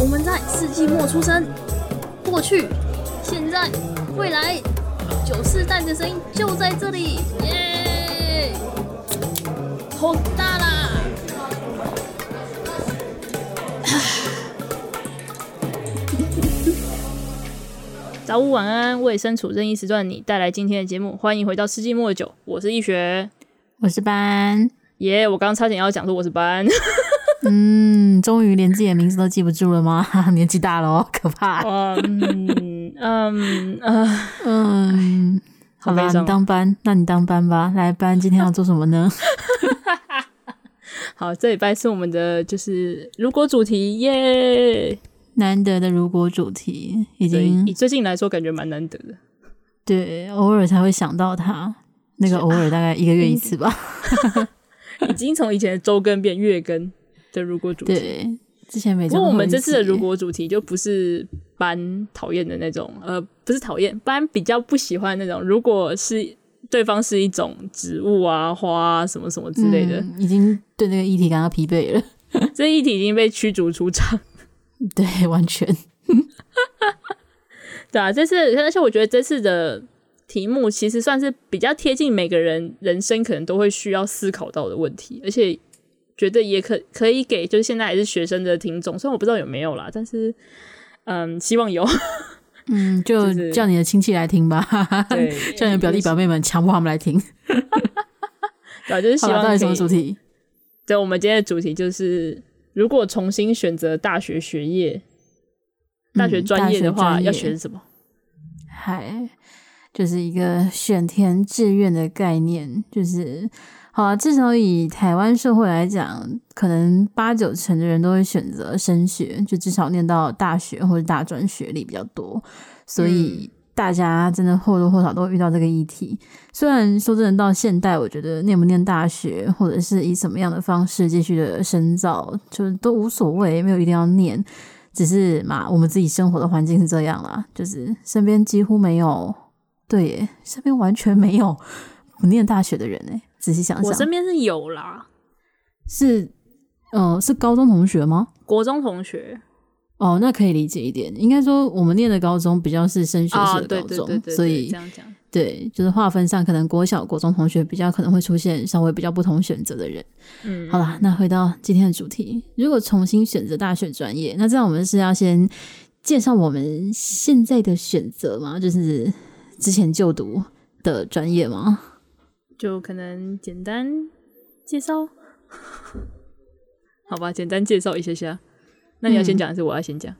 我们在世纪末出生，过去、现在、未来，九世代的声音就在这里，耶！好大啦！早午晚安，为身处任意时段你带来今天的节目，欢迎回到世纪末的酒，我是易学，我是班，耶！我刚刚差点要讲说我是班。嗯，终于连自己的名字都记不住了吗？年纪大了哦，可怕。嗯嗯嗯嗯，好吧，你当班，那你当班吧。来，班今天要做什么呢？好，这礼拜是我们的就是如果主题耶，难得的如果主题，已经以最近来说感觉蛮难得的。对，偶尔才会想到它，那个偶尔大概一个月一次吧。已经从以前的周更变月更。的如果主题，对，之前没。不过我们这次的如果主题就不是班讨厌的那种，呃，不是讨厌，班比较不喜欢那种。如果是对方是一种植物啊、花啊什么什么之类的，嗯、已经对那个议题感到疲惫了。这议题已经被驱逐出场。对，完全。对啊，这次而且我觉得这次的题目其实算是比较贴近每个人人生可能都会需要思考到的问题，而且。觉得也可可以给，就是现在还是学生的听众，虽然我不知道有没有啦，但是嗯，希望有。嗯，就叫你的亲戚来听吧，对叫你的表弟表妹们强迫他们来听。对、啊，就是希望。到底什么主题？对，我们今天的主题就是，如果重新选择大学学业、大学专业的话，嗯、要选什么？嗨，就是一个选填志愿的概念，就是。好啊，至少以台湾社会来讲，可能八九成的人都会选择升学，就至少念到大学或者大专学历比较多，所以大家真的或多或少都会遇到这个议题。虽然说真的，到现代，我觉得念不念大学，或者是以什么样的方式继续的深造，就是都无所谓，没有一定要念，只是嘛，我们自己生活的环境是这样啦，就是身边几乎没有，对耶，身边完全没有不念大学的人诶。仔细想想，我身边是有啦，是，呃，是高中同学吗？国中同学，哦，那可以理解一点。应该说，我们念的高中比较是升学式的高中，哦、所以这样讲，对，就是划分上，可能国小、国中同学比较可能会出现稍微比较不同选择的人。嗯，好啦，那回到今天的主题，如果重新选择大学专业，那这样我们是要先介绍我们现在的选择吗？就是之前就读的专业吗？就可能简单介绍，好吧，简单介绍一下下。那你要先讲还是我要先讲？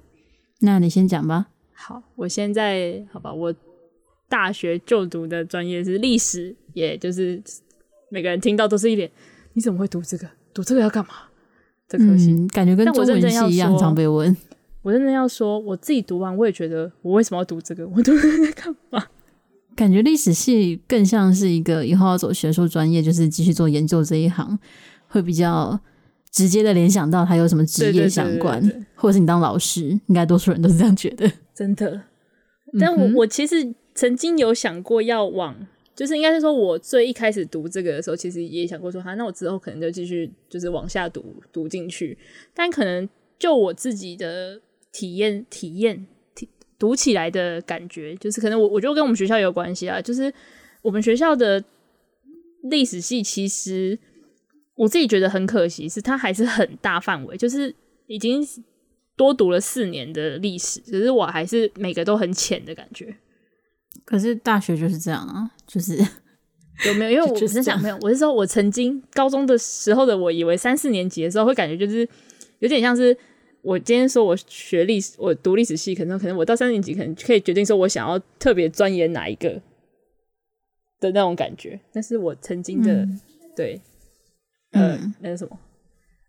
那你先讲吧。好，我现在好吧，我大学就读的专业是历史，也就是每个人听到都是一脸，你怎么会读这个？读这个要干嘛？这科系、嗯、感觉跟中文系一样，常被问。我真的要说，我自己读完，我也觉得我为什么要读这个？我读这个干嘛？感觉历史系更像是一个以后要走学术专业，就是继续做研究这一行，会比较直接的联想到他有什么职业相关，对对对对对，或者是你当老师，应该多数人都是这样觉得。真的，但我、嗯、我其实曾经有想过要往，就是应该是说，我最一开始读这个的时候，其实也想过说，哈，那我之后可能就继续就是往下读读进去，但可能就我自己的体验体验。读起来的感觉，就是可能我我觉得跟我们学校有关系啊。就是我们学校的历史系，其实我自己觉得很可惜，是它还是很大范围，就是已经多读了四年的历史，可是我还是每个都很浅的感觉。可是大学就是这样啊，就是有没有？因为 我是想没有，我是说我曾经高中的时候的我，以为三四年级的时候会感觉就是有点像是。我今天说，我学历史，我读历史系，可能可能我到三年级，可能可以决定说我想要特别钻研哪一个的那种感觉。但是我曾经的、嗯、对，呃，嗯、那是什么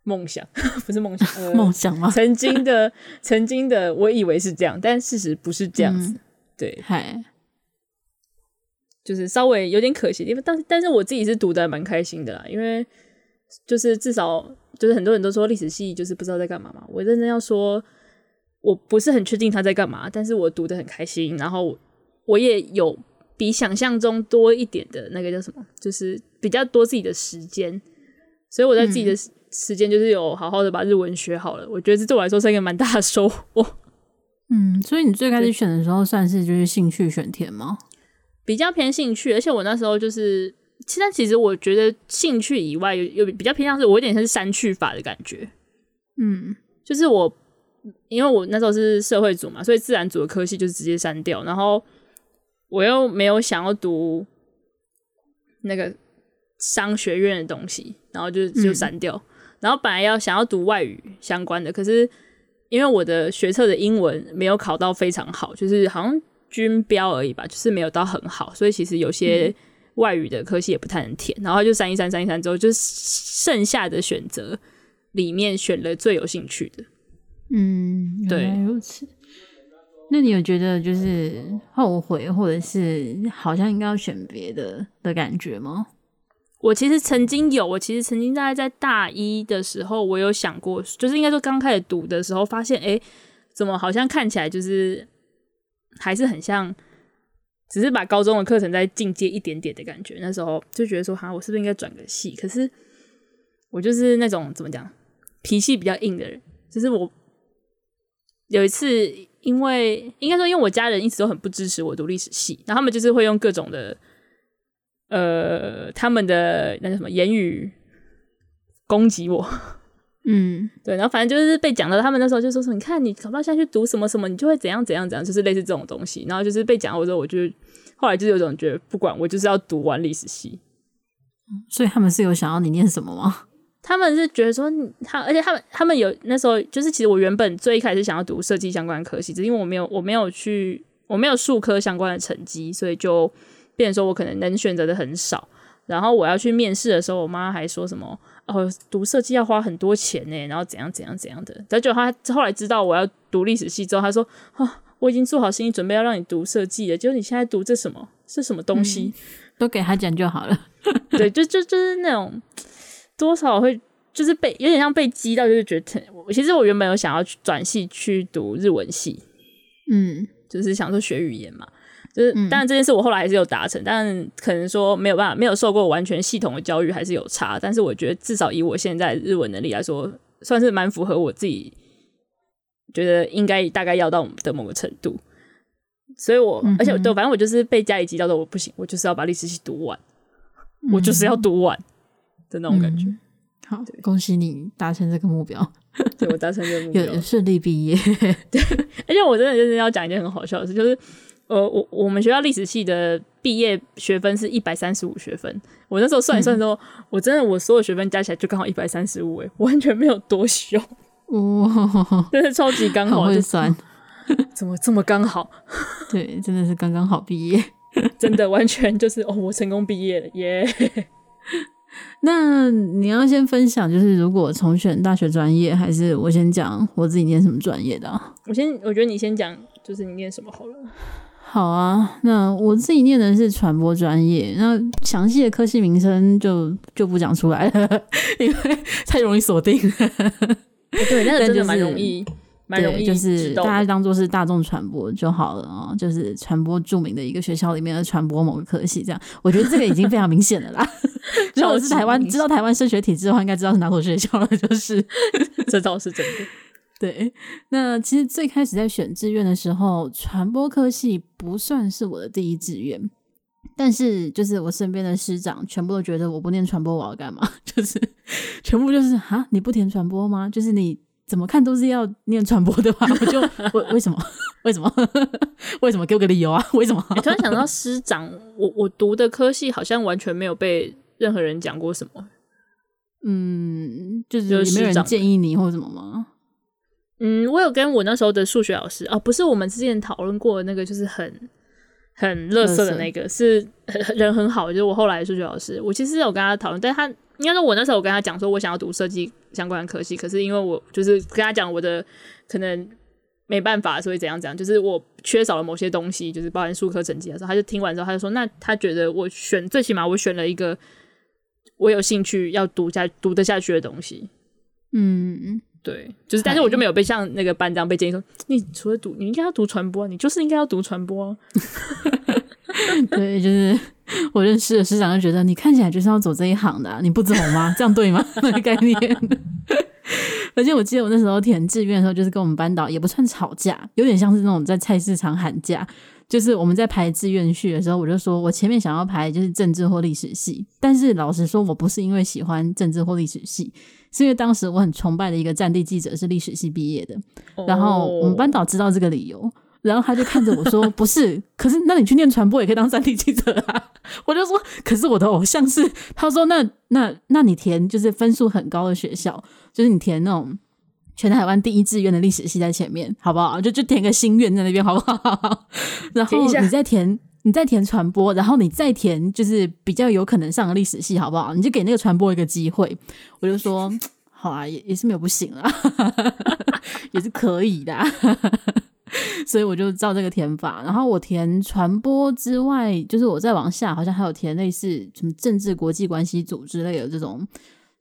梦想？不是梦想，梦、呃、想吗？曾经的，曾经的，我以为是这样，但事实不是这样子。嗯、对，嗨，就是稍微有点可惜，因为但但是我自己是读的蛮开心的啦，因为就是至少。就是很多人都说历史系就是不知道在干嘛嘛，我认真要说，我不是很确定他在干嘛，但是我读得很开心，然后我也有比想象中多一点的那个叫什么，就是比较多自己的时间，所以我在自己的时间就是有好好的把日文学好了。我觉得这对我来说是一个蛮大的收获。嗯，所以你最开始选的时候算是就是兴趣选填吗？比较偏兴趣，而且我那时候就是，现在其实我觉得兴趣以外有有比较偏向是我有点像是删去法的感觉。嗯，就是我因为我那时候是社会组嘛，所以自然组的科系就是直接删掉，然后我又没有想要读那个商学院的东西，然后就就删掉。嗯、然后本来要想要读外语相关的，可是。因为我的学测的英文没有考到非常好，就是好像均标而已吧，就是没有到很好，所以其实有些外语的科系也不太能填。然后就三一三三一三之后，就剩下的选择里面选了最有兴趣的。嗯，对，如此。那你有觉得就是后悔，或者是好像应该要选别的的感觉吗？我其实曾经有，我其实曾经大概在大一的时候，我有想过，就是应该说刚开始读的时候，发现哎、欸，怎么好像看起来就是还是很像，只是把高中的课程再进阶一点点的感觉。那时候就觉得说，哈，我是不是应该转个系？可是我就是那种怎么讲，脾气比较硬的人。就是我有一次，因为应该说，因为我家人一直都很不支持我读历史系，然后他们就是会用各种的。呃，他们的那个什么言语攻击我，嗯，对，然后反正就是被讲到，他们那时候就说说，你看你考不到下去读什么什么，你就会怎样怎样怎样，就是类似这种东西。然后就是被讲过之后，我就后来就是有种觉得，不管我就是要读完历史系。所以他们是有想要你念什么吗？他们是觉得说他，而且他们他们有那时候就是，其实我原本最一开始想要读设计相关的科系，只是因为我没有我没有去我没有数科相关的成绩，所以就。变成说我可能能选择的很少，然后我要去面试的时候，我妈还说什么哦，读设计要花很多钱呢，然后怎样怎样怎样的。但就她后来知道我要读历史系之后，她说啊、哦，我已经做好心理准备要让你读设计了，结果你现在读这什么是什么东西？嗯、都给他讲就好了。对，就就就是那种多少会就是被有点像被激到，就是觉得我其实我原本有想要去转系去读日文系，嗯，就是想说学语言嘛。就是，当然这件事我后来还是有达成，嗯、但可能说没有办法，没有受过完全系统的教育，还是有差。但是我觉得至少以我现在日文能力来说，算是蛮符合我自己觉得应该大概要到的某个程度。所以我，嗯、而且对，反正我就是被家里急到的，我不行，我就是要把历史系读完，嗯、我就是要读完的那种感觉。嗯、好，恭喜你达成这个目标，对我达成这个目标，有顺利毕业。对，而且我真的就是要讲一件很好笑的事，就是。呃，我我们学校历史系的毕业学分是一百三十五学分。我那时候算一算的时候，嗯、我真的我所有学分加起来就刚好一百三十五，哎，完全没有多修，哇，真的超级刚好，好会算，怎么这么刚好？对，真的是刚刚好毕业，真的完全就是哦，我成功毕业了耶。Yeah、那你要先分享，就是如果重选大学专业，还是我先讲我自己念什么专业的啊？我先，我觉得你先讲，就是你念什么好了。好啊，那我自己念的是传播专业，那详细的科系名称就就不讲出来了，因为太容易锁定了。对，那个真的蛮容易，蛮容易，就是大家当做是大众传播就好了啊，就是传播著名的一个学校里面的传播某个科系，这样我觉得这个已经非常明显了啦。如果是台湾知道台湾升学体制的话，应该知道是哪所学校了，就是 这倒是真的。对，那其实最开始在选志愿的时候，传播科系不算是我的第一志愿，但是就是我身边的师长全部都觉得我不念传播我要干嘛？就是全部就是啊，你不填传播吗？就是你怎么看都是要念传播的吧，我就 为为什么？为什么？为什么？给我个理由啊！为什么？突然想到师长，我我读的科系好像完全没有被任何人讲过什么，嗯，就是有没有人建议你或什么吗？嗯，我有跟我那时候的数学老师哦，不是我们之前讨论过的那个，就是很很乐色的那个，是人很好，就是我后来的数学老师。我其实有跟他讨论，但他应该说，我那时候我跟他讲说，我想要读设计相关的科系，可是因为我就是跟他讲我的可能没办法，所以怎样怎样，就是我缺少了某些东西，就是包含数科成绩的时候，他就听完之后，他就说，那他觉得我选最起码我选了一个我有兴趣要读下读得下去的东西，嗯。对，就是，但是我就没有被像那个班长被建议说，你除了读，你应该要读传播，你就是应该要读传播。对，就是我认识的师长就觉得你看起来就是要走这一行的，啊，你不走吗？这样对吗？那个概念。而且我记得我那时候填志愿的时候，就是跟我们班导也不算吵架，有点像是那种在菜市场喊价。就是我们在排志愿序的时候，我就说我前面想要排就是政治或历史系，但是老实说，我不是因为喜欢政治或历史系，是因为当时我很崇拜的一个战地记者是历史系毕业的，然后我们班导知道这个理由，然后他就看着我说：“不是，可是那你去念传播也可以当战地记者啊。”我就说：“可是我的偶像是。”他说：“那那那你填就是分数很高的学校，就是你填那种。”全台湾第一志愿的历史系在前面，好不好？就就填个心愿在那边，好不好？然后你再填，你再填传播，然后你再填就是比较有可能上的历史系，好不好？你就给那个传播一个机会。我就说好啊，也也是没有不行啊，也是可以的。所以我就照这个填法。然后我填传播之外，就是我再往下，好像还有填类似什么政治国际关系组之类的这种。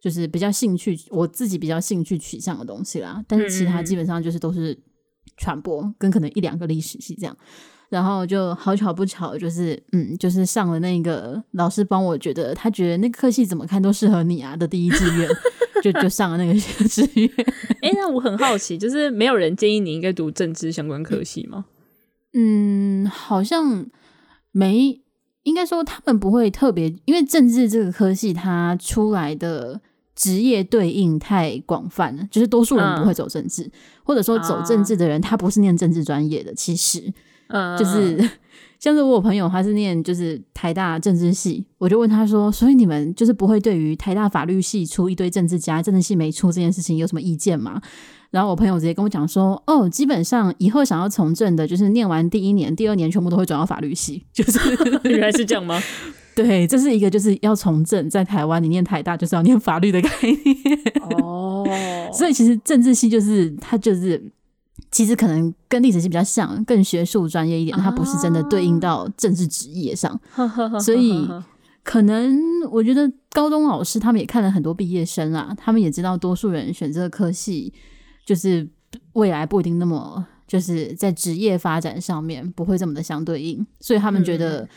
就是比较兴趣，我自己比较兴趣取向的东西啦，但是其他基本上就是都是传播跟可能一两个历史系这样，然后就好巧不巧，就是嗯，就是上了那个老师帮我觉得他觉得那个科系怎么看都适合你啊的第一志愿，就就上了那个 志愿。哎、欸，那我很好奇，就是没有人建议你应该读政治相关科系吗？嗯，好像没，应该说他们不会特别，因为政治这个科系它出来的。职业对应太广泛了，就是多数人不会走政治，嗯、或者说走政治的人他不是念政治专业的。其实，嗯，就是 像是我有朋友，他是念就是台大政治系，我就问他说：“所以你们就是不会对于台大法律系出一堆政治家，政治系没出这件事情有什么意见吗？”然后我朋友直接跟我讲说：“哦，基本上以后想要从政的，就是念完第一年、第二年全部都会转到法律系。”就是 原来是这样吗？对，这是一个就是要从政，在台湾你念台大就是要念法律的概念哦。所以其实政治系就是它就是其实可能跟历史系比较像，更学术专业一点，它不是真的对应到政治职业上。所以可能我觉得高中老师他们也看了很多毕业生啊，他们也知道多数人选这个科系就是未来不一定那么就是在职业发展上面不会这么的相对应，所以他们觉得。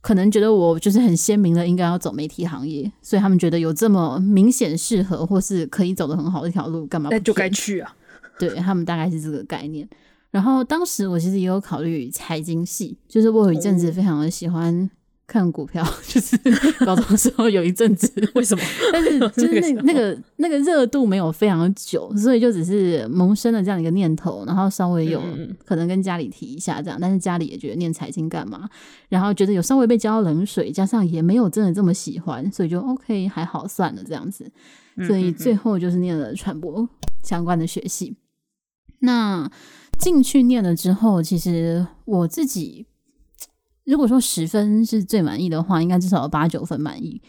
可能觉得我就是很鲜明的，应该要走媒体行业，所以他们觉得有这么明显适合或是可以走得很好的一条路，干嘛？那就该去啊！对，他们大概是这个概念。然后当时我其实也有考虑财经系，就是我有一阵子非常的喜欢。看股票 就是高中的时候有一阵子，为什么？但是 就是那那个那个热度没有非常久，所以就只是萌生了这样一个念头，然后稍微有可能跟家里提一下这样，但是家里也觉得念财经干嘛，然后觉得有稍微被浇冷水，加上也没有真的这么喜欢，所以就 OK 还好算了这样子，所以最后就是念了传播相关的学系。那进去念了之后，其实我自己。如果说十分是最满意的话，应该至少有八九分满意。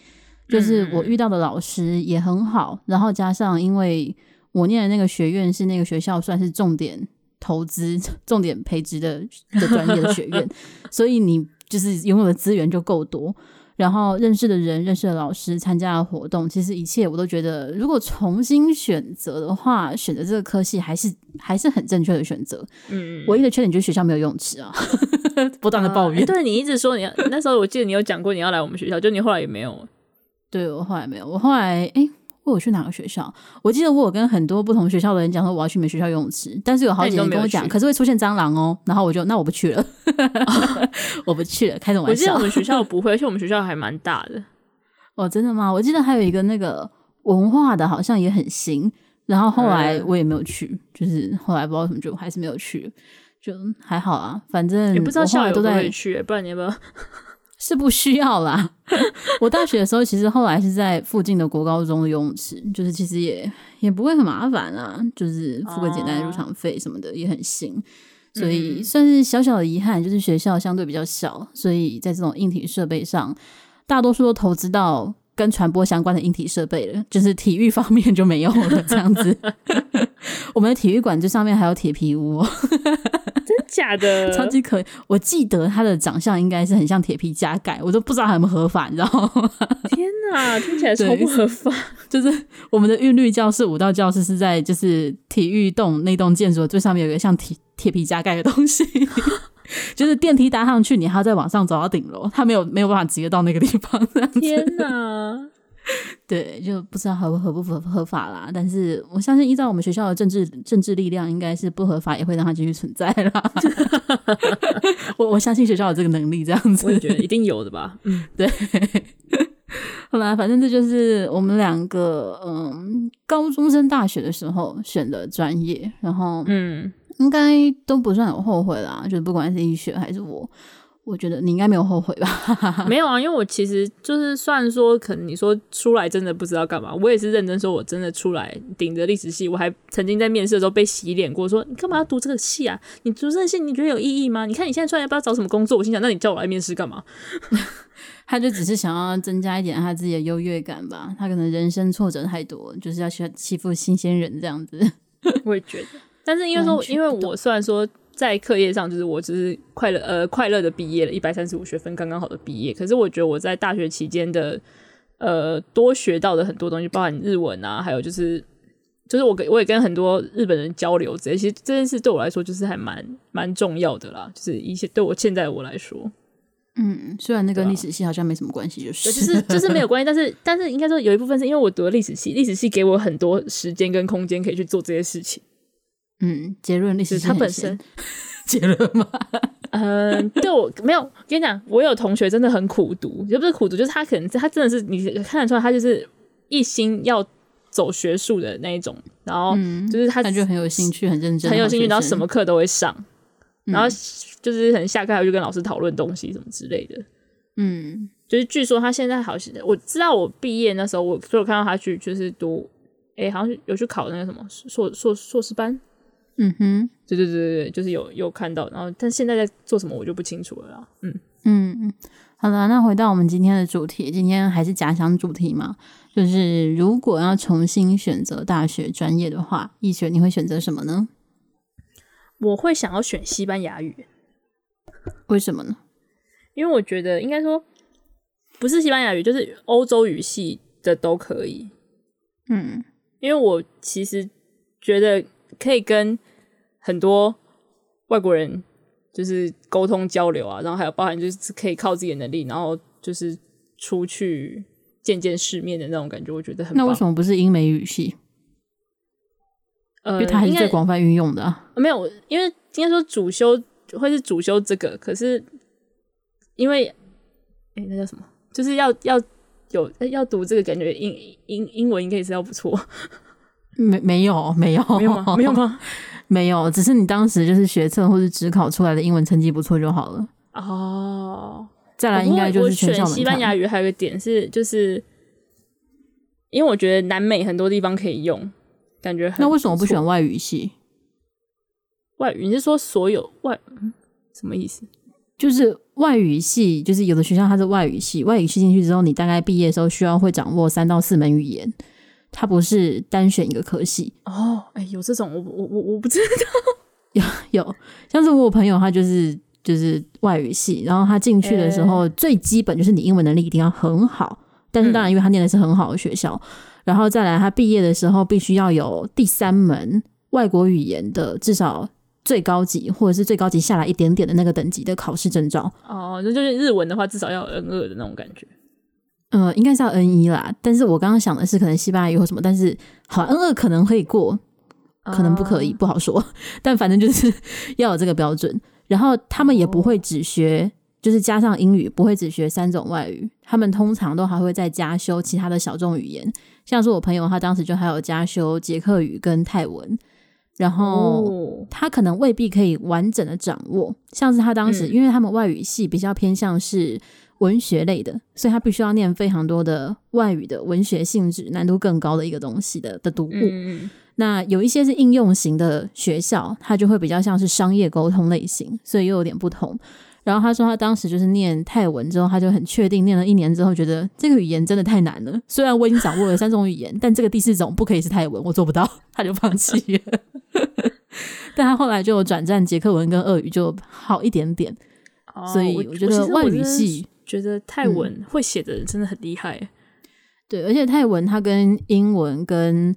就是我遇到的老师也很好，然后加上因为我念的那个学院是那个学校算是重点投资、重点培植的的专业的学院，所以你就是拥有的资源就够多。然后认识的人、认识的老师、参加的活动，其实一切我都觉得，如果重新选择的话，选择这个科系还是还是很正确的选择。嗯，唯一的缺点就是学校没有泳池啊，不断的抱怨。啊、对，你一直说你要那时候，我记得你有讲过你要来我们学校，就你后来也没有。对，我后来没有，我后来哎。我去哪个学校？我记得我有跟很多不同学校的人讲说我要去你们学校游泳池，但是有好几个人跟我讲，可是会出现蟑螂哦。然后我就那我不去了，我不去了。开什么玩笑？我记得我们学校 不会，而且我们学校还蛮大的。哦，真的吗？我记得还有一个那个文化的，好像也很新。然后后来我也没有去，嗯、就是后来不知道什么，就还是没有去，就还好啊。反正也不知道校友都在去，不然你要不要？是不需要啦。我大学的时候，其实后来是在附近的国高中的游泳池，就是其实也也不会很麻烦啊，就是付个简单的入场费什么的，也很行，所以算是小小的遗憾，就是学校相对比较小，所以在这种硬体设备上，大多数都投资到跟传播相关的硬体设备了，就是体育方面就没有了这样子。我们的体育馆这上面还有铁皮屋。假的，超级可以。我记得他的长相应该是很像铁皮加盖，我都不知道他有没有合法，你知道吗？天哪，听起来 超不合法。就是我们的韵律教室、舞蹈教室是在就是体育栋那栋建筑的最上面有一个像铁铁皮加盖的东西。就是电梯搭上去，你还要再往上走到顶楼，他没有没有办法直接到那个地方。天哪！对，就不知道合不合不合合法啦。但是我相信，依照我们学校的政治政治力量，应该是不合法也会让它继续存在啦。我我相信学校有这个能力，这样子，我觉得一定有的吧。嗯，对。好啦，反正这就是我们两个嗯，高中生大学的时候选的专业，然后嗯，应该都不算有后悔啦。就是不管是医学还是我。我觉得你应该没有后悔吧？没有啊，因为我其实就是算说，可能你说出来真的不知道干嘛，我也是认真说，我真的出来顶着历史系，我还曾经在面试的时候被洗脸过，说你干嘛要读这个系啊？你读这个系你觉得有意义吗？你看你现在出来不知道找什么工作，我心想，那你叫我来面试干嘛？他就只是想要增加一点他自己的优越感吧。他可能人生挫折太多，就是要去欺负新鲜人这样子。我也觉得，但是因为说，因为我虽然说。在课业上，就是我只是快乐呃快乐的毕业了，一百三十五学分刚刚好的毕业。可是我觉得我在大学期间的呃多学到的很多东西，包含日文啊，还有就是就是我跟我也跟很多日本人交流，这些其实这件事对我来说就是还蛮蛮重要的啦。就是一些对我现在的我来说，嗯，虽然那个历史系好像没什么关系，就是就是就是没有关系，但是但是应该说有一部分是因为我读了历史系，历史系给我很多时间跟空间可以去做这些事情。嗯，结论历史它本身 结论吗？嗯，对我没有跟你讲，我有同学真的很苦读，也不是苦读，就是他可能他真的是你看得出来，他就是一心要走学术的那一种，然后就是他感觉很有兴趣，很认真，很有兴趣，然后什么课都会上，嗯、然后就是可能下课还会去跟老师讨论东西什么之类的。嗯，就是据说他现在好像我知道，我毕业那时候我所有看到他去就是读，哎、欸，好像有去考那个什么硕硕硕士班。嗯哼，对对对对对，就是有有看到，然后但现在在做什么我就不清楚了啦。嗯嗯嗯，好了，那回到我们今天的主题，今天还是假想主题嘛，就是如果要重新选择大学专业的话，易学你会选择什么呢？我会想要选西班牙语，为什么呢？因为我觉得应该说不是西班牙语，就是欧洲语系的都可以。嗯，因为我其实觉得可以跟很多外国人就是沟通交流啊，然后还有包含就是可以靠自己的能力，然后就是出去见见世面的那种感觉，我觉得很棒。那为什么不是英美语系？呃，因为它还是最广泛运用的啊。没有，因为应该说主修会是主修这个，可是因为哎，那叫什么？就是要要有要读这个，感觉英英英文应该也是要不错。没没有没有没有吗？没有吗？没有，只是你当时就是学测或是只考出来的英文成绩不错就好了。哦，再来应该就是全校。我选西班牙语还有一个点是，就是因为我觉得南美很多地方可以用，感觉很。那为什么不选外语系？外语？你是说所有外？什么意思？就是外语系，就是有的学校它是外语系，外语系进去之后，你大概毕业的时候需要会掌握三到四门语言。它不是单选一个科系。哦，哎、欸，有这种我我我我不知道，有有，像是我朋友他就是就是外语系，然后他进去的时候、欸、最基本就是你英文能力一定要很好，但是当然因为他念的是很好的学校，嗯、然后再来他毕业的时候必须要有第三门外国语言的至少最高级或者是最高级下来一点点的那个等级的考试证照。哦，那就是日文的话至少要有 N 二的那种感觉。呃，应该是要 N 一啦，但是我刚刚想的是可能西班牙语或什么，但是好 N 二可能可以过，可能不可以，uh... 不好说。但反正就是 要有这个标准，然后他们也不会只学，就是加上英语，不会只学三种外语，他们通常都还会再加修其他的小众语言，像是我朋友他当时就还有加修捷克语跟泰文，然后他可能未必可以完整的掌握，像是他当时，因为他们外语系比较偏向是。文学类的，所以他必须要念非常多的外语的文学性质、难度更高的一个东西的的读物。嗯。那有一些是应用型的学校，它就会比较像是商业沟通类型，所以又有点不同。然后他说，他当时就是念泰文之后，他就很确定，念了一年之后，觉得这个语言真的太难了。虽然我已经掌握了三种语言，但这个第四种不可以是泰文，我做不到，他就放弃了。但他后来就转战捷克文跟俄语，就好一点点。哦。所以我觉得外语系。觉得泰文会写的人真的很厉害。嗯，对，而且泰文它跟英文跟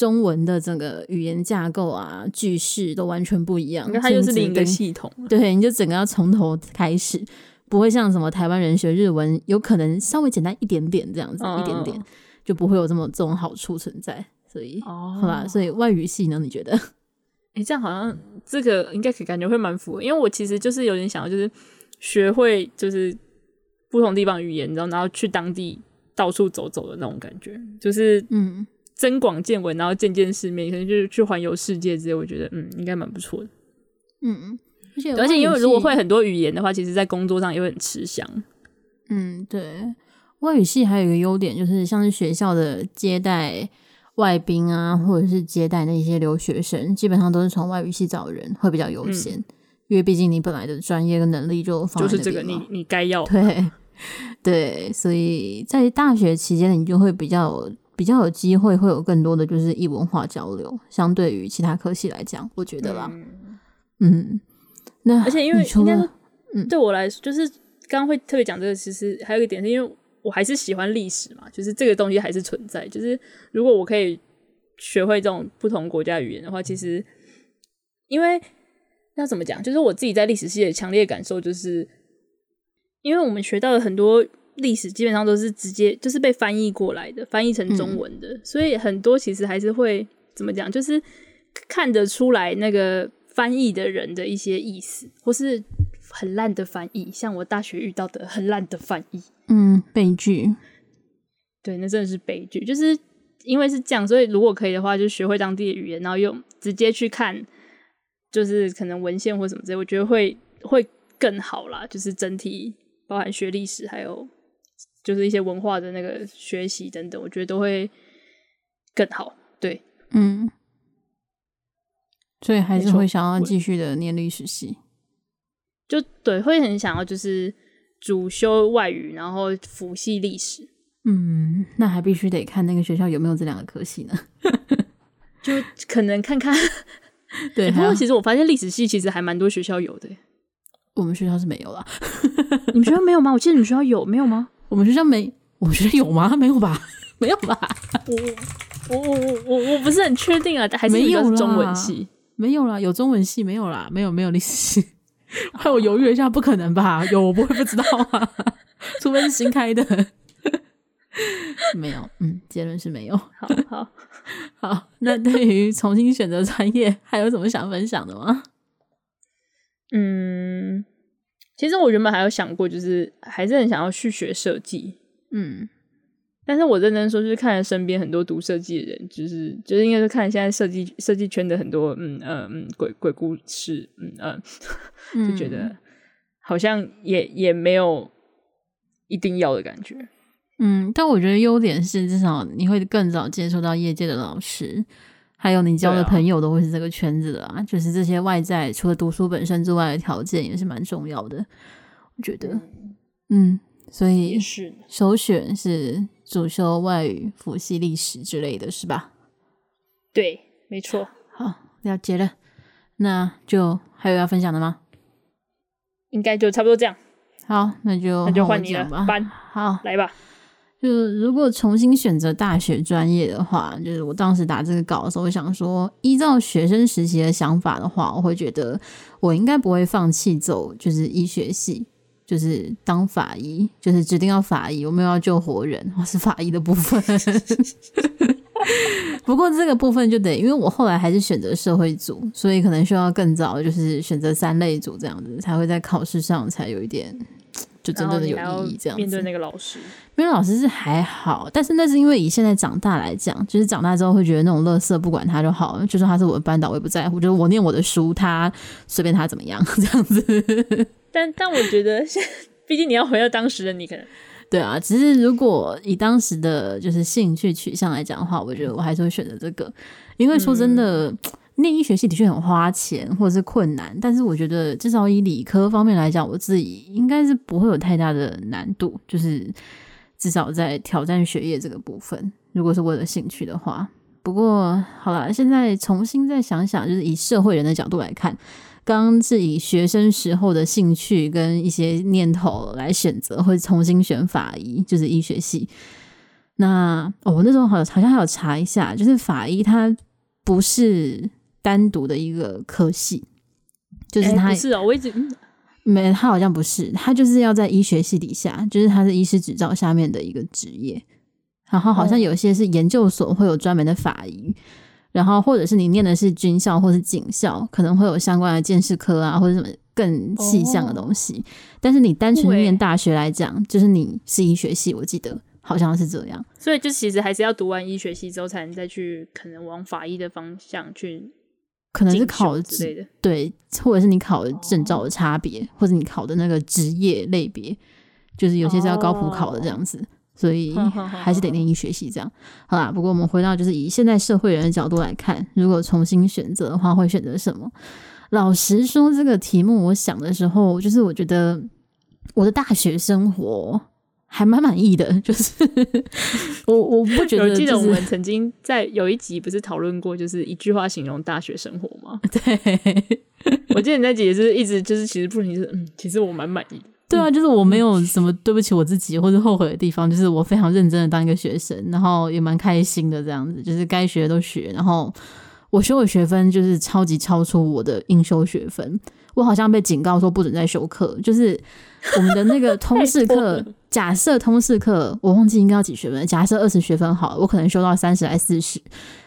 中文的整个语言架构啊、句式都完全不一样，它就是另一个系统。对，你就整个要从头开始，不会像什么台湾人学日文，有可能稍微简单一点点这样子，哦、一点点就不会有这么这种好处存在。所以，哦、好吧，所以外语系呢？你觉得？哎、欸，这样好像这个应该可感觉会蛮符合，因为我其实就是有点想要，就是学会就是不同地方语言，然后然后去当地到处走走的那种感觉，就是嗯，增广见闻，然后见见世面，可能就是去环游世界之类。我觉得嗯，应该蛮不错的。嗯嗯，而且而且因为如果会很多语言的话，其实在工作上也会很吃香。嗯，对，外语系还有一个优点就是，像是学校的接待。外宾啊，或者是接待那些留学生，基本上都是从外语系找人，会比较优先，嗯、因为毕竟你本来的专业跟能力就放就是这个，你你该要 对对，所以在大学期间，你就会比较有比较有机会，会有更多的就是异文化交流，相对于其他科系来讲，我觉得啦，嗯，嗯，那而且因为应该嗯，对我来说，就是刚刚会特别讲这个，其实还有一个点是因为。我还是喜欢历史嘛，就是这个东西还是存在。就是如果我可以学会这种不同国家语言的话，其实因为要怎么讲，就是我自己在历史系的强烈感受，就是因为我们学到了很多历史基本上都是直接就是被翻译过来的，翻译成中文的，嗯，所以很多其实还是会怎么讲，就是看得出来那个翻译的人的一些意思，或是很烂的翻译，像我大学遇到的很烂的翻译。嗯，悲剧。对，那真的是悲剧。就是因为是这样，所以如果可以的话，就学会当地的语言，然后用直接去看，就是可能文献或什么之类，我觉得会会更好啦。就是整体包含学历史，还有就是一些文化的那个学习等等，我觉得都会更好。对，嗯。所以还是会想要继续的念历史系。就对，会很想要就是。主修外语，然后辅系历史。嗯，那还必须得看那个学校有没有这两个科系呢？就可能看看。对，不过其实我发现历史系其实还蛮多学校有的。我们学校是没有啦。你们学校没有吗？我记得你们学校有，没有吗？我们学校没，我们学校有吗？没有吧？没有吧？我我我我我我不是很确定啊，还是没有中文系？没有啦，有中文系没有啦？没有没有历史系。害我犹豫了一下，不可能吧？有我不会不知道啊，除非是新开的。没有，嗯，结论是没有。好好好，那对于重新选择专业，还有什么想分享的吗？嗯，其实我原本还有想过，就是还是很想要去学设计。嗯。但是我认真说，就是看了身边很多读设计的人，就是就是应该是看现在设计设计圈的很多嗯嗯嗯鬼鬼故事，嗯嗯，就觉得好像也也没有一定要的感觉。嗯，但我觉得优点是至少你会更早接触到业界的老师，还有你交的朋友都会是这个圈子的啊。就是这些外在除了读书本身之外的条件也是蛮重要的，我觉得，嗯，所以是首选是。主修外语、辅系历史之类的是吧？对，没错。好，了解了。那就还有要分享的吗？应该就差不多这样。好，那就那就换你了吧。班，好，来吧。就是如果重新选择大学专业的话，就是我当时打这个稿的时候，我想说，依照学生时期的想法的话，我会觉得我应该不会放弃走就是医学系。就是当法医，就是指定要法医，我没有要救活人，我是法医的部分。不过这个部分就得，因为我后来还是选择社会组，所以可能需要更早，就是选择三类组这样子，才会在考试上才有一点，就真正的有意义。这样子面对那个老师，面对老师是还好，但是那是因为以现在长大来讲，就是长大之后会觉得那种乐色不管他就好，就说他是我的班导，我也不在乎，就是我念我的书，他随便他怎么样这样子。但但我觉得，毕竟 你要回到当时的你，可能对啊。只是如果以当时的就是兴趣取向来讲的话，我觉得我还是会选择这个，因为说真的，嗯、念医学系的确很花钱或者是困难，但是我觉得至少以理科方面来讲，我自己应该是不会有太大的难度，就是至少在挑战学业这个部分，如果是我的兴趣的话。不过好了，现在重新再想想，就是以社会人的角度来看。刚是以学生时候的兴趣跟一些念头来选择，会重新选法医，就是医学系。那，我那时候好好像还有查一下，就是法医它不是单独的一个科系，就是他、欸、是哦，我一直没，他好像不是，他就是要在医学系底下，就是他是医师执照下面的一个职业。然后好像有些是研究所会有专门的法医，然后或者是你念的是军校或是警校，可能会有相关的鉴识科啊，或者什么更细项的东西。但是你单纯念大学来讲，就是你是医学系，我记得。好像是这样，所以就其实还是要读完医学系之后，才能再去可能往法医的方向去，可能是考之类的，对，或者是你考的证照的差别，哦、或者你考的那个职业类别，就是有些是要高普考的这样子，哦、所以还是得念医学习这样。好啦，不过我们回到就是以现在社会人的角度来看，如果重新选择的话，会选择什么？老实说，这个题目我想的时候，就是我觉得我的大学生活。还蛮满意的，就是 我我不觉得、就是。我记得我们曾经在有一集不是讨论过，就是一句话形容大学生活吗？对，我记得你那集也是一直就是其实不停是嗯，其实我蛮满意的。对啊，就是我没有什么对不起我自己或者后悔的地方，就是我非常认真的当一个学生，然后也蛮开心的这样子，就是该学的都学，然后我修的学分就是超级超出我的应修学分，我好像被警告说不准再修课，就是。我们的那个通识课，假设通识课我忘记应该要几学分，假设二十学分好了，我可能修到三十来四十，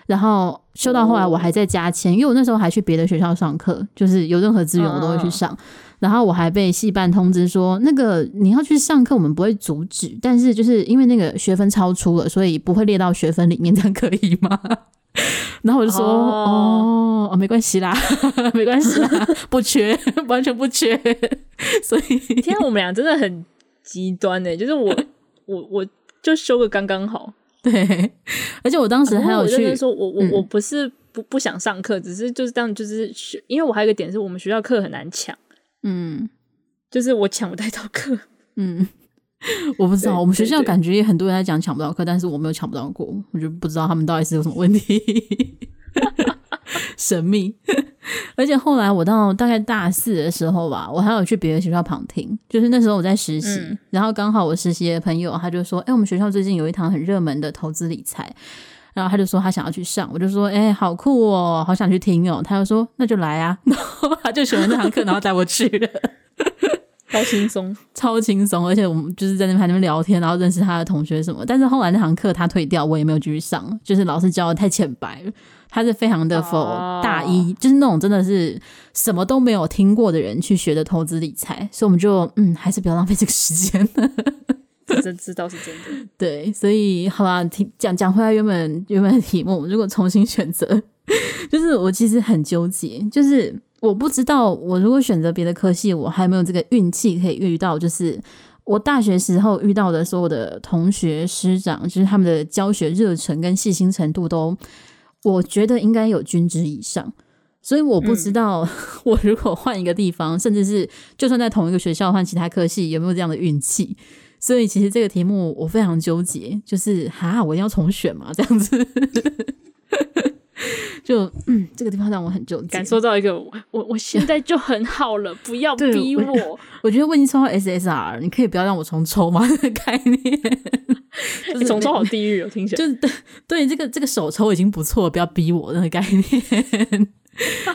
然后修到后来我还在加签，因为我那时候还去别的学校上课，就是有任何资源我都会去上，然后我还被系办通知说，那个你要去上课，我们不会阻止，但是就是因为那个学分超出了，所以不会列到学分里面，这样可以吗？然后我就说哦，哦，没关系啦，没关系啦，不缺，完全不缺。所以，天啊，我们俩真的很极端呢。就是我，我，我就修个刚刚好。对，而且我当时还有去、啊、说我，我，我不是不不想上课，只是就是当，就是因为我还有一个点是我们学校课很难抢，嗯，就是我抢不到课，嗯。我不知道，我们学校感觉也很多人在讲抢不到课，但是我没有抢不到过，我就不知道他们到底是有什么问题，神秘。而且后来我到大概大四的时候吧，我还有去别的学校旁听，就是那时候我在实习，嗯、然后刚好我实习的朋友他就说：“哎、欸，我们学校最近有一堂很热门的投资理财。”然后他就说他想要去上，我就说：“哎、欸，好酷哦，好想去听哦。”他就说：“那就来啊。”然后他就选了那堂课，然后带我去了。超轻松，超轻松，而且我们就是在那边那边聊天，然后认识他的同学什么。但是后来那堂课他退掉，我也没有继续上，就是老师教的太浅白了。他是非常的 for 大一，哦、就是那种真的是什么都没有听过的人去学的投资理财，所以我们就嗯，还是不要浪费这个时间。这知道是真的，对，所以好吧，讲讲回来原本原本的题目，如果重新选择，就是我其实很纠结，就是。我不知道，我如果选择别的科系，我还没有这个运气可以遇到。就是我大学时候遇到的所有的同学师长，就是他们的教学热忱跟细心程度都，我觉得应该有均值以上。所以我不知道，我如果换一个地方，嗯、甚至是就算在同一个学校换其他科系，有没有这样的运气？所以其实这个题目我非常纠结，就是哈，我一定要重选嘛，这样子。就嗯，这个地方让我很纠结，感受到一个我我现在就很好了，不要逼我。我，我觉得我已经抽到 SSR，你可以不要让我重抽吗？这个概念，就是重抽好地狱哦，听起来就是对对，这个这个手抽已经不错，不要逼我那个概念。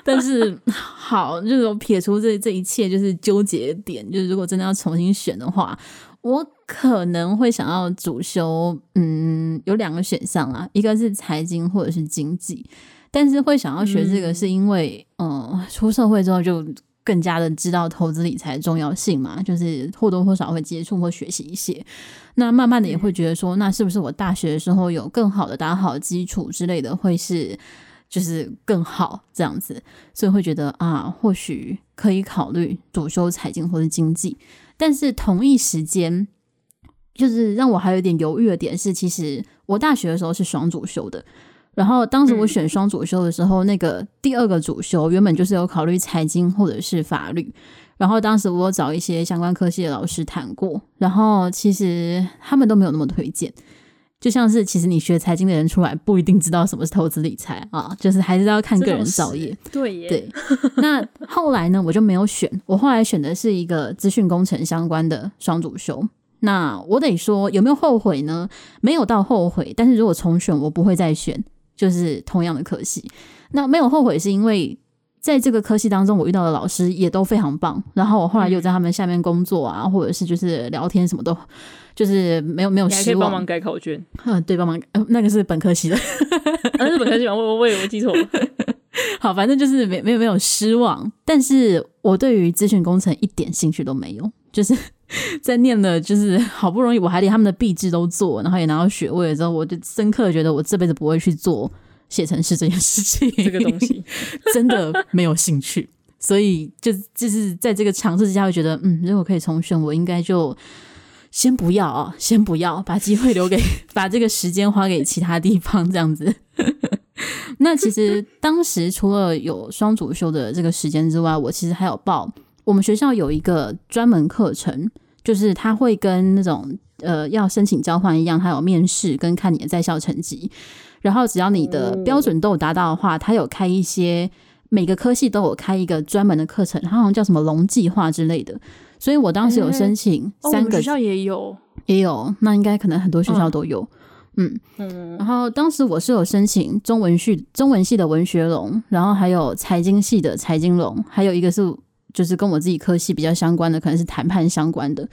但是好，就是我撇除这这一切就是纠结点，就是如果真的要重新选的话，我可能会想要主修，嗯，有两个选项啊，一个是财经或者是经济。但是会想要学这个，是因为嗯，出社会之后就更加的知道投资理财的重要性嘛，就是或多或少会接触或学习一些。那慢慢的也会觉得说，那是不是我大学的时候有更好的打好基础之类的，会是就是更好这样子，所以会觉得啊，或许可以考虑主修财经或者经济。但是同一时间，就是让我还有点犹豫的点是，其实我大学的时候是双主修的。然后当时我选双主修的时候，嗯、那个第二个主修原本就是有考虑财经或者是法律。然后当时我有找一些相关科系的老师谈过，然后其实他们都没有那么推荐。就像是其实你学财经的人出来不一定知道什么是投资理财啊，就是还是要看个人造业。对耶对。那后来呢，我就没有选，我后来选的是一个资讯工程相关的双主修。那我得说，有没有后悔呢？没有到后悔，但是如果重选，我不会再选，就是同样的科系。那没有后悔，是因为在这个科系当中，我遇到的老师也都非常棒。然后我后来又在他们下面工作啊，嗯、或者是就是聊天什么都，就是没有没有失望。可以帮忙改考卷。嗯，对，帮忙、呃。那个是本科系的，那、啊、是本科系吗？我我我以为记错了。好，反正就是没没有没有失望。但是我对于资讯工程一点兴趣都没有，就是。在念了，就是 好不容易我还连他们的毕制都做，然后也拿到学位了之后，我就深刻的觉得我这辈子不会去做写程式这件事情，这个东西 真的没有兴趣。所以就就是在这个尝试之下，会觉得嗯，如果可以重选，我应该就先不要啊，先不要，把机会留给，把这个时间花给其他地方这样子。那其实当时除了有双主修的这个时间之外，我其实还有报。我们学校有一个专门课程，就是他会跟那种呃要申请交换一样，他有面试跟看你的在校成绩，然后只要你的标准都有达到的话，他有开一些每个科系都有开一个专门的课程，他好像叫什么龙计划之类的。所以我当时有申请三个，学校也有也有，那应该可能很多学校都有，嗯嗯。然后当时我是有申请中文系中文系的文学龙，然后还有财经系的财经龙，还有一个是。就是跟我自己科系比较相关的，可能是谈判相关的，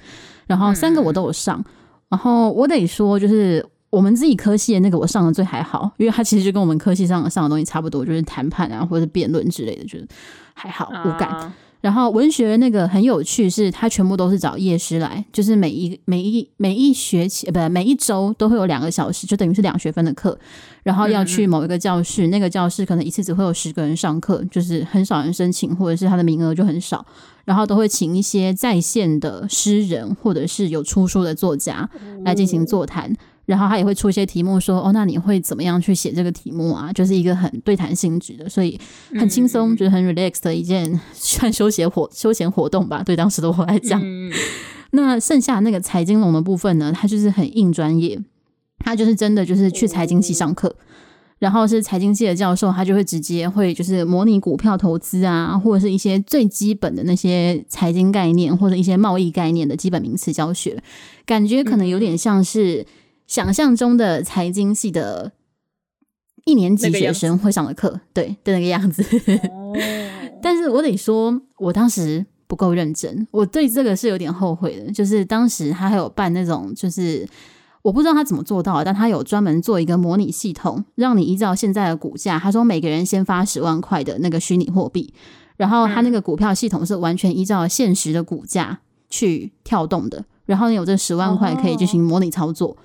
然后三个我都有上，嗯、然后我得说，就是我们自己科系的那个我上的最还好，因为它其实就跟我们科系上上的东西差不多，就是谈判啊或者辩论之类的，就是还好无感。啊然后文学那个很有趣，是它全部都是找夜师来，就是每一每一每一学期，呃，不，每一周都会有两个小时，就等于是两学分的课，然后要去某一个教室，那个教室可能一次只会有十个人上课，就是很少人申请，或者是他的名额就很少，然后都会请一些在线的诗人或者是有出书的作家来进行座谈。嗯然后他也会出一些题目说，说哦，那你会怎么样去写这个题目啊？就是一个很对谈性质的，所以很轻松，嗯、就是很 relax 的一件算休闲活休闲活动吧。对当时的我来讲，嗯、那剩下那个财经龙的部分呢，它就是很硬专业，他就是真的就是去财经系上课，然后是财经系的教授，他就会直接会就是模拟股票投资啊，或者是一些最基本的那些财经概念或者一些贸易概念的基本名词教学，感觉可能有点像是。想象中的财经系的一年级学生会上的课，对的那个样子。哦、但是我得说，我当时不够认真，我对这个是有点后悔的。就是当时他还有办那种，就是我不知道他怎么做到，但他有专门做一个模拟系统，让你依照现在的股价，他说每个人先发十万块的那个虚拟货币，然后他那个股票系统是完全依照现实的股价去跳动的，然后你有这十万块可以进行模拟操作。哦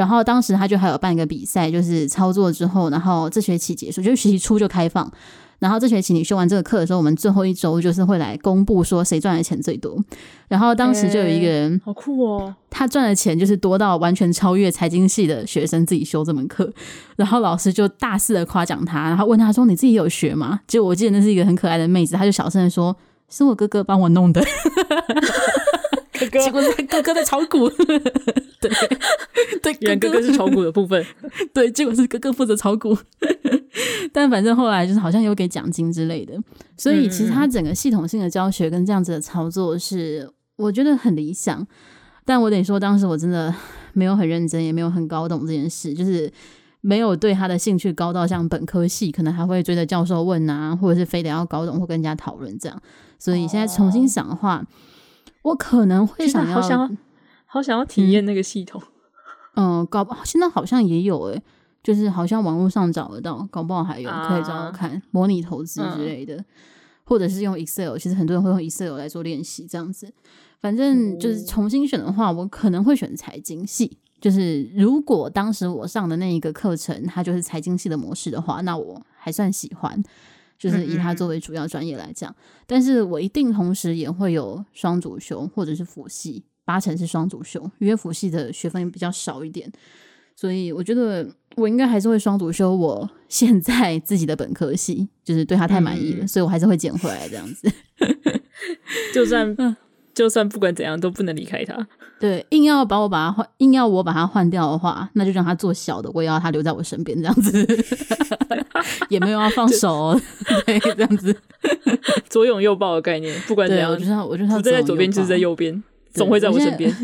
然后当时他就还有办一个比赛，就是操作之后，然后这学期结束，就是学期初就开放。然后这学期你修完这个课的时候，我们最后一周就是会来公布说谁赚的钱最多。然后当时就有一个人，好酷哦，他赚的钱就是多到完全超越财经系的学生自己修这门课。然后老师就大肆的夸奖他，然后问他说：“你自己有学吗？”结果我记得那是一个很可爱的妹子，她就小声的说：“是我哥哥帮我弄的。”哥。哥，结果是哥哥在炒股，对。对，原哥哥是炒股的部分，对，结果是哥哥负责炒股，但反正后来就是好像有给奖金之类的，所以其实他整个系统性的教学跟这样子的操作是我觉得很理想，但我得说当时我真的没有很认真，也没有很搞懂这件事，就是没有对他的兴趣高到像本科系可能还会追着教授问啊，或者是非得要搞懂或跟人家讨论这样，所以现在重新想的话。我可能会想要，好想要，好想要体验那个系统。嗯，搞不好现在好像也有诶、欸，就是好像网络上找得到，搞不好还有可以找找看、啊、模拟投资之类的，嗯、或者是用 Excel。其实很多人会用 Excel 来做练习，这样子。反正就是重新选的话，我可能会选财经系。就是如果当时我上的那一个课程，它就是财经系的模式的话，那我还算喜欢。就是以它作为主要专业来讲，嗯嗯，但是我一定同时也会有双主修或者是辅系，八成是双主修，因为辅系的学分比较少一点，所以我觉得我应该还是会双主修我现在自己的本科系，就是对他太满意了，嗯、所以我还是会捡回来这样子，就算。就算不管怎样都不能离开他。对，硬要把我把他换，硬要我把他换掉的话，那就让他做小的，我也要他留在我身边，这样子 也没有要放手，哦，就 对，这样子左拥右抱的概念，不管怎样，我就我就他站在左边就是在右边，总会在我身边。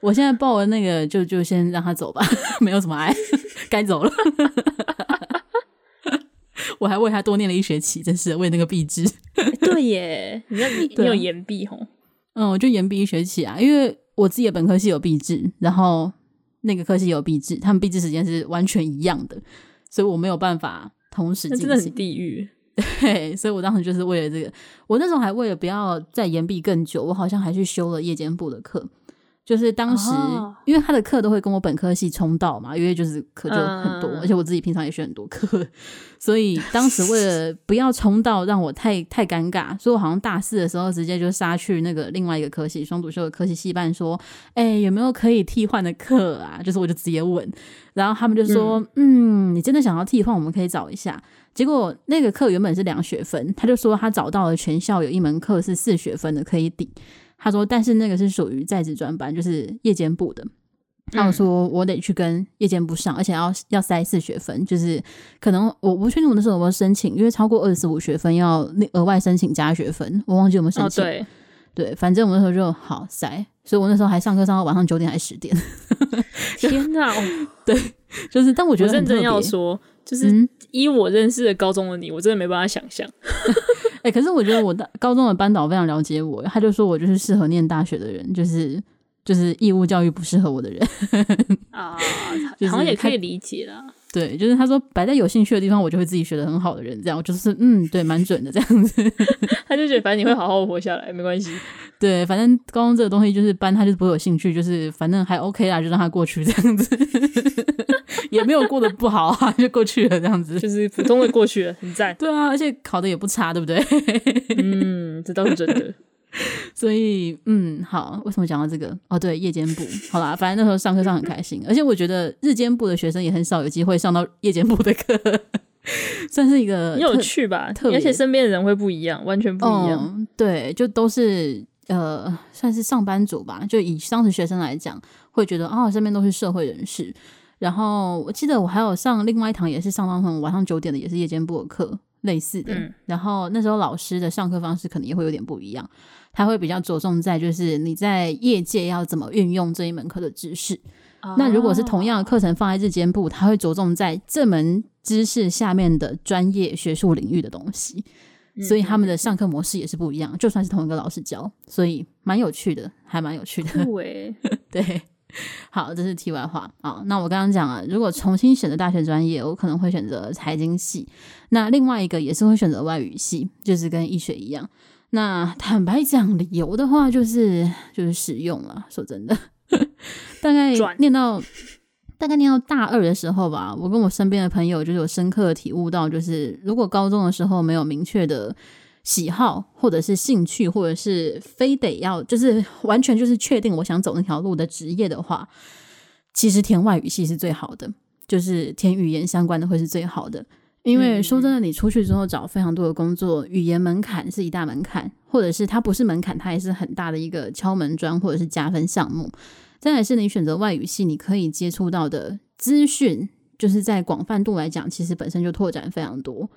我现在抱了那个，就就先让他走吧，没有什么爱，该走了。我还为他多念了一学期，真是为那个毕制。对耶，你要你你有延毕吼？嗯，我就延毕一学期啊，因为我自己的本科系有毕制，然后那个科系有毕制，他们毕制时间是完全一样的，所以我没有办法同时进行。真的很地狱。对，所以我当时就是为了这个，我那时候还为了不要再延毕更久，我好像还去修了夜间部的课。就是当时，哦、因为他的课都会跟我本科系冲到嘛，因为就是课就很多，嗯、而且我自己平常也学很多课，所以当时为了不要冲到让我太太尴尬，所以我好像大四的时候直接就杀去那个另外一个科系双主修的科系系办说，哎、欸，有没有可以替换的课啊？就是我就直接问，然后他们就说，嗯，嗯，你真的想要替换，我们可以找一下。结果那个课原本是两学分，他就说他找到了全校有一门课是四学分的，可以抵。他说：“但是那个是属于在职专班，就是夜间部的。他说我得去跟夜间部上，而且要要塞四学分，就是可能我不确定我那时候有没有申请，因为超过二十五学分要额外申请加学分，我忘记有没有申请。哦、对，对，反正我那时候就好塞，所以我那时候还上课上到晚上九点还是十点。天哪！对，就是，但我觉得认真要说，就是以我认识的高中的你，我真的没办法想象。” 哎、欸，可是我觉得我的高中的班导非常了解我，他就说我就是适合念大学的人，就是就是义务教育不适合我的人啊，好像也可以理解啦。对，就是他说摆在有兴趣的地方，我就会自己学的很好的人，这样我就是嗯，对，蛮准的这样子。他就觉得反正你会好好活下来，没关系。对，反正高中这个东西就是班，他就是不会有兴趣，就是反正还 OK 啦，就让他过去这样子。也没有过得不好啊，就过去了这样子，就是普通的过去了，很赞。对啊，而且考的也不差，对不对？嗯，这倒是真的。所以，嗯，好，为什么讲到这个？哦，对，夜间部，好啦，反正那时候上课上很开心，而且我觉得日间部的学生也很少有机会上到夜间部的课，算是一个很有趣吧。特别，而且身边的人会不一样，完全不一样。嗯，对，就都是呃，算是上班族吧。就以当时学生来讲，会觉得哦，身边都是社会人士。然后我记得我还有上另外一堂，也是上到晚上九点的，也是夜间部的课，类似的。嗯、然后那时候老师的上课方式可能也会有点不一样，他会比较着重在就是你在业界要怎么运用这一门课的知识。哦、那如果是同样的课程放在日间部，他会着重在这门知识下面的专业学术领域的东西，所以他们的上课模式也是不一样。就算是同一个老师教，所以蛮有趣的，还蛮有趣的。对，对。好，这是题外话啊。那我刚刚讲了，如果重新选择大学专业，我可能会选择财经系。那另外一个也是会选择外语系，就是跟医学一样。那坦白讲，理由的话就是就是实用了。说真的，大概念到大概念到大二的时候吧，我跟我身边的朋友就有深刻的体悟到，就是如果高中的时候没有明确的。喜好或者是兴趣，或者是非得要就是完全就是确定我想走那条路的职业的话，其实填外语系是最好的，就是填语言相关的会是最好的。因为说真的，你出去之后找非常多的工作，语言门槛是一大门槛，或者是它不是门槛，它也是很大的一个敲门砖或者是加分项目。再来是你选择外语系，你可以接触到的资讯，就是在广泛度来讲，其实本身就拓展非常多。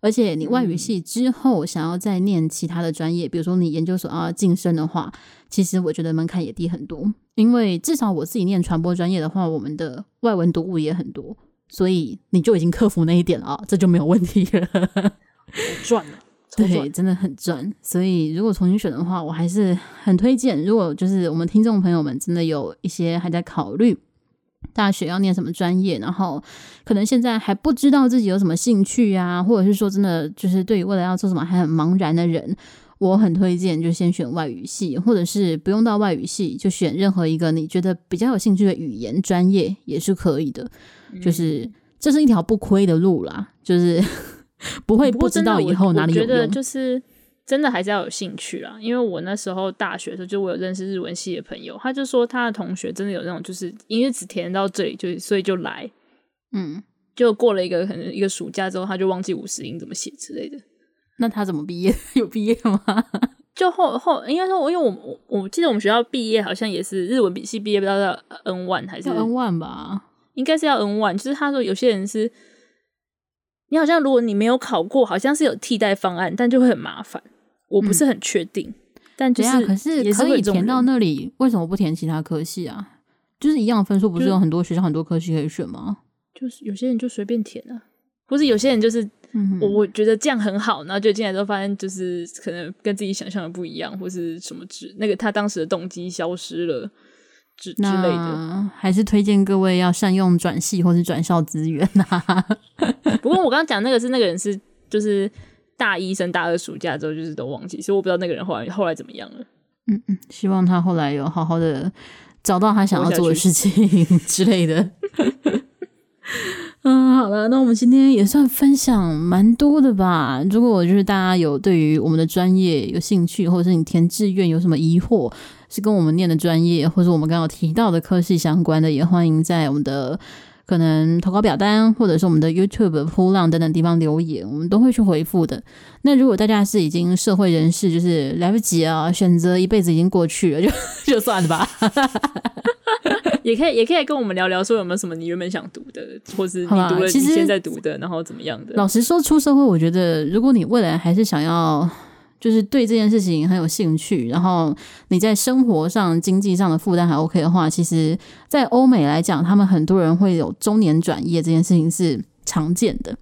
而且你外语系之后想要再念其他的专业，比如说你研究所要晋升的话，其实我觉得门槛也低很多。因为至少我自己念传播专业的话，我们的外文读物也很多，所以你就已经克服那一点了啊，这就没有问题了。赚了，对，真的很赚。所以如果重新选的话，我还是很推荐。如果就是我们听众朋友们真的有一些还在考虑。大学要念什么专业？然后可能现在还不知道自己有什么兴趣啊，或者是说真的就是对于未来要做什么还很茫然的人，我很推荐就先选外语系，或者是不用到外语系就选任何一个你觉得比较有兴趣的语言专业也是可以的。就是这是一条不亏的路啦，就是 不会不知道以后哪里有用。就是。真的还是要有兴趣啦，因为我那时候大学的时候，就我有认识日文系的朋友，他就说他的同学真的有那种，就是因为只填到这里，就所以就来，嗯，就过了一个可能一个暑假之后，他就忘记五十音怎么写之类的。那他怎么毕业？有毕业吗？就后后应该说，因为我我记得我们学校毕业好像也是日文笔系毕业，不知道要 N one 还是 N one 吧？应该是要 N one。就是他说有些人是，你好像如果你没有考过，好像是有替代方案，但就会很麻烦。我不是很确定，嗯、但就是可是可以填到那里，为什么不填其他科系啊？就是一样的分数，不是有很多学校很多科系可以选吗？就是有些人就随便填啊，或是有些人就是。嗯、我我觉得这样很好，然后就进来之后发现，就是可能跟自己想象的不一样，或是什么之那个他当时的动机消失了之之类的，还是推荐各位要善用转系或是转校资源啊。不过我刚刚讲那个是那个人是就是大一升大二暑假之后就是都忘记，所以我不知道那个人后来后来怎么样了。嗯嗯，希望他后来有好好的找到他想要做的事情之类的。嗯，好了，那我们今天也算分享蛮多的吧。如果就是大家有对于我们的专业有兴趣，或者是你填志愿有什么疑惑，是跟我们念的专业，或者我们刚刚提到的科系相关的，也欢迎在我们的可能投稿表单，或者是我们的 YouTube 噗浪等等地方留言，我们都会去回复的。那如果大家是已经社会人士，就是来不及啊，选择一辈子已经过去了，就 就算了吧。也可以，也可以跟我们聊聊，说有没有什么你原本想读的，或是你读了你现在读的，然后怎么样的？老实说，出社会，我觉得如果你未来还是想要，就是对这件事情很有兴趣，然后你在生活上、经济上的负担还 OK 的话，其实，在欧美来讲，他们很多人会有中年转业这件事情是常见的。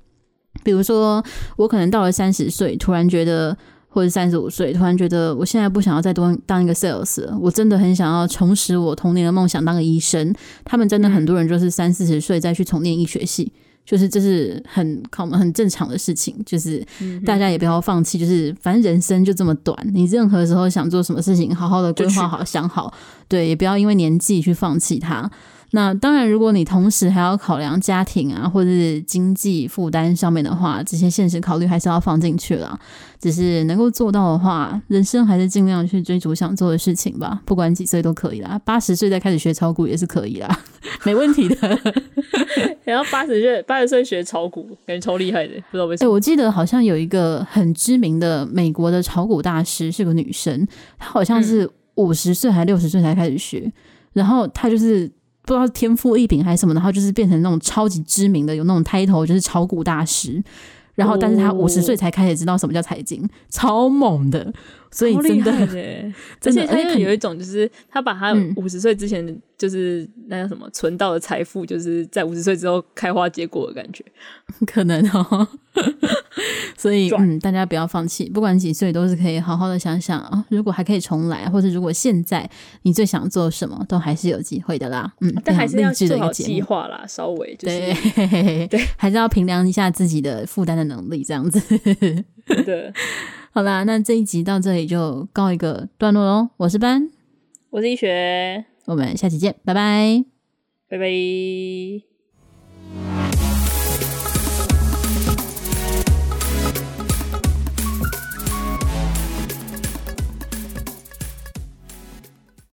比如说，我可能到了三十岁，突然觉得。或者三十五岁，突然觉得我现在不想要再多当一个 sales 了，我真的很想要重拾我童年的梦想，当个医生。他们真的很多人就是三四十岁再去重念医学系，就是这是很靠很正常的事情。就是大家也不要放弃，就是反正人生就这么短，你任何时候想做什么事情，好好的规划好，想好，对，也不要因为年纪去放弃它。那当然，如果你同时还要考量家庭啊，或者是经济负担上面的话，这些现实考虑还是要放进去了。只是能够做到的话，人生还是尽量去追逐想做的事情吧。不管几岁都可以啦，八十岁再开始学炒股也是可以啦，没问题的。然后八十岁八十岁学炒股，感觉超厉害的，不知道为什么。欸，我记得好像有一个很知名的美国的炒股大师，是个女生，她好像是五十岁还六十岁才开始学，嗯，然后她就是。不知道天赋异禀还是什么，然后就是变成那种超级知名的，有那种 title，就是炒股大师。然后，但是他五十岁才开始知道什么叫财经，超猛的。所以 真的，而且他又有一种，就是他把他五十岁之前就是那叫什么存到的财富，就是在五十岁之后开花结果的感觉，可能哦。所以嗯，大家不要放弃，不管几岁都是可以好好的想想啊。如果还可以重来，或者如果现在你最想做什么，都还是有机会的啦。嗯，但还是要做好计划啦，稍微就是对对，还是要衡量一下自己的负担的能力，这样子。对。好啦，那这一集到这里就告一个段落喽。我是班，我是一学，我们下期见，拜拜，拜拜。